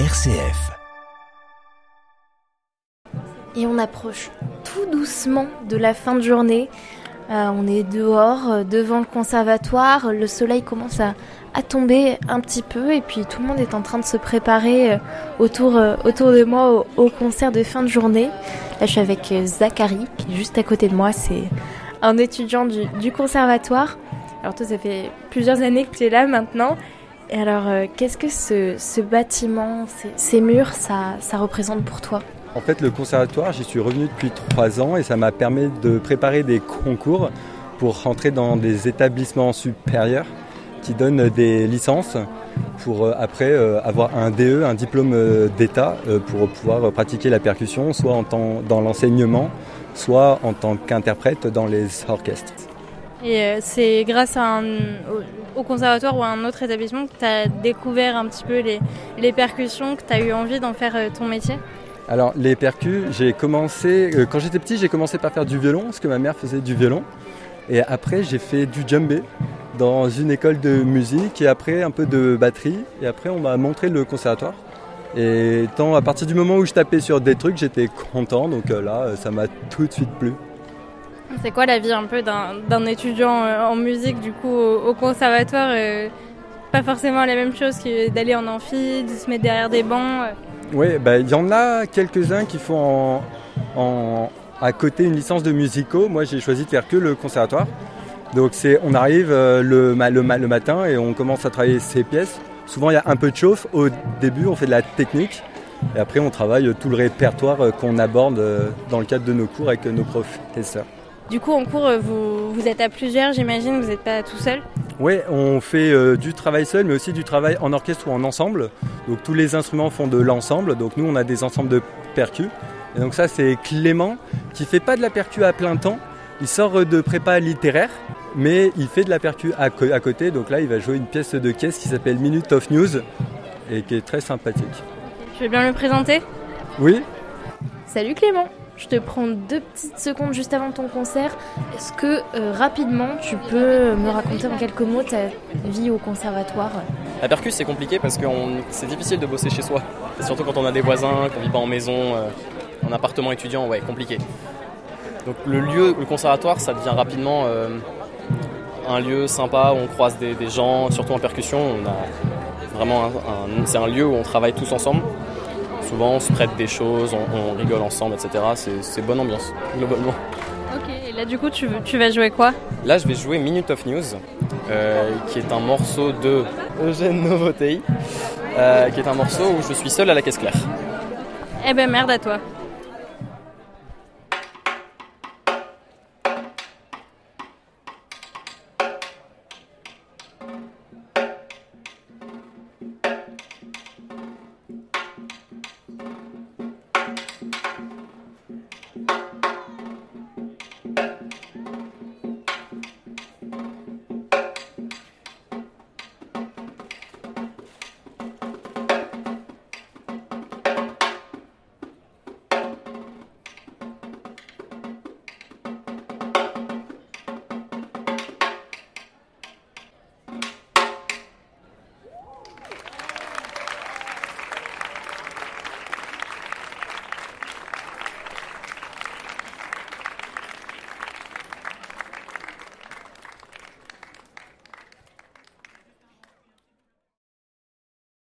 RCF. Et on approche tout doucement de la fin de journée. Euh, on est dehors, euh, devant le conservatoire. Le soleil commence à, à, tomber un petit peu et puis tout le monde est en train de se préparer euh, autour, autour de moi au, concert de fin de journée. Là, je suis avec Zachary, qui est juste à côté de moi. C'est un étudiant du, du, conservatoire. Alors toi, ça fait plusieurs années que tu es là maintenant. Et alors, euh, qu'est-ce que ce, bâtiment, ces, murs, ça, représente pour toi? En fait, le conservatoire, j'y suis revenu depuis trois ans et ça m'a permis de préparer des concours pour rentrer dans des établissements supérieurs qui donnent des licences pour euh, après avoir un DE, un diplôme d'État, pour pouvoir pratiquer la percussion, soit en dans l'enseignement, soit en tant qu'interprète dans les orchestres. Et c'est grâce au conservatoire ou à un autre établissement que tu as découvert un petit peu les, percussions, que tu as eu envie d'en faire ton métier? Alors les percus, j'ai commencé, euh, quand j'étais petit, j'ai commencé par faire du violon, parce que ma mère faisait du violon. Et après, j'ai fait du djembé dans une école de musique, et après un peu de batterie. Et après, on m'a montré le conservatoire. Et tant à partir du moment où je tapais sur des trucs, j'étais content. Donc euh, là, ça m'a tout de suite plu. C'est quoi la vie un peu d'un étudiant en musique du coup au, conservatoire euh, Pas forcément la même chose que d'aller en amphi, de se mettre derrière des bancs. Oui, bah, il y en a quelques-uns qui font à côté une licence de musicaux. Moi, j'ai choisi de faire que le conservatoire. Donc, c'est, on arrive le, le, matin et on commence à travailler ces pièces. Souvent, il y a un peu de chauffe. Au début, on fait de la technique. Et après, on travaille tout le répertoire qu'on aborde dans le cadre de nos cours avec nos professeurs. Du coup, en cours, vous, vous êtes à plusieurs, j'imagine, vous n'êtes pas tout seul Oui, on fait euh, du travail seul, mais aussi du travail en orchestre ou en ensemble. Donc tous les instruments font de l'ensemble. Donc nous, on a des ensembles de percus. Et donc ça, c'est Clément qui fait pas de la percu à plein temps. Il sort de prépa littéraire, mais il fait de la percu à, à côté. Donc là, il va jouer une pièce de caisse qui s'appelle Minute of News et qui est très sympathique. Tu veux bien le présenter? Oui. Salut Clément je te prends deux petites secondes juste avant ton concert. Est-ce que euh, rapidement tu peux me raconter en quelques mots ta vie au conservatoire? La percus c'est compliqué parce que c'est difficile de bosser chez soi. Surtout quand on a des voisins, qu'on vit pas en maison, euh, en appartement étudiant, ouais, compliqué. Donc le lieu, le conservatoire, ça devient rapidement euh, un lieu sympa où on croise des, gens, surtout en percussion. Vraiment c'est un lieu où on travaille tous ensemble souvent on se prête des choses, on, on rigole ensemble, etc. C'est bonne ambiance, globalement. Ok, et là du coup tu, tu, vas jouer quoi? Là je vais jouer Minute of News, euh, qui est un morceau de Eugène Novotei, euh, qui est un morceau où je suis seul à la caisse claire. Eh ben merde à toi.